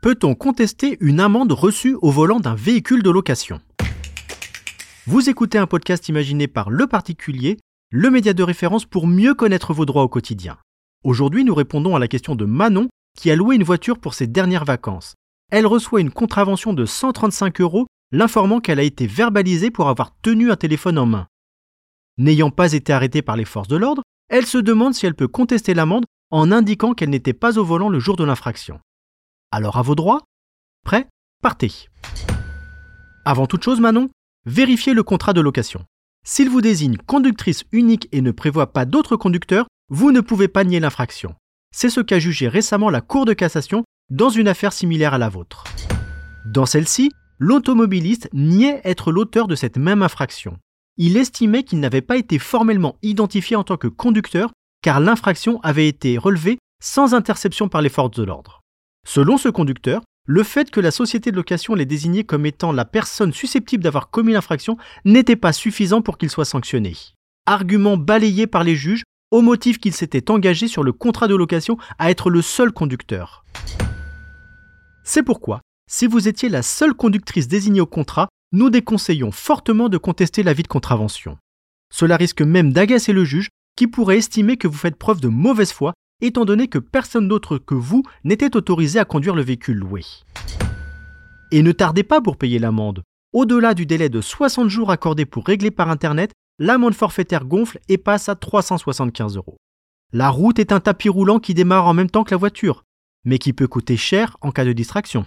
Peut-on contester une amende reçue au volant d'un véhicule de location? Vous écoutez un podcast imaginé par Le Particulier, le média de référence pour mieux connaître vos droits au quotidien. Aujourd'hui, nous répondons à la question de Manon qui a loué une voiture pour ses dernières vacances. Elle reçoit une contravention de 135 euros, l'informant qu'elle a été verbalisée pour avoir tenu un téléphone en main. N'ayant pas été arrêtée par les forces de l'ordre, elle se demande si elle peut contester l'amende en indiquant qu'elle n'était pas au volant le jour de l'infraction. Alors à vos droits Prêt Partez Avant toute chose, Manon, vérifiez le contrat de location. S'il vous désigne conductrice unique et ne prévoit pas d'autres conducteurs, vous ne pouvez pas nier l'infraction. C'est ce qu'a jugé récemment la Cour de cassation dans une affaire similaire à la vôtre. Dans celle-ci, l'automobiliste niait être l'auteur de cette même infraction. Il estimait qu'il n'avait pas été formellement identifié en tant que conducteur car l'infraction avait été relevée sans interception par les forces de l'ordre. Selon ce conducteur, le fait que la société de location l'ait désigné comme étant la personne susceptible d'avoir commis l'infraction n'était pas suffisant pour qu'il soit sanctionné. Argument balayé par les juges au motif qu'il s'était engagé sur le contrat de location à être le seul conducteur. C'est pourquoi, si vous étiez la seule conductrice désignée au contrat, nous déconseillons fortement de contester l'avis de contravention. Cela risque même d'agacer le juge qui pourrait estimer que vous faites preuve de mauvaise foi étant donné que personne d'autre que vous n'était autorisé à conduire le véhicule loué. Et ne tardez pas pour payer l'amende. Au-delà du délai de 60 jours accordé pour régler par Internet, l'amende forfaitaire gonfle et passe à 375 euros. La route est un tapis roulant qui démarre en même temps que la voiture, mais qui peut coûter cher en cas de distraction.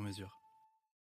sur mesure.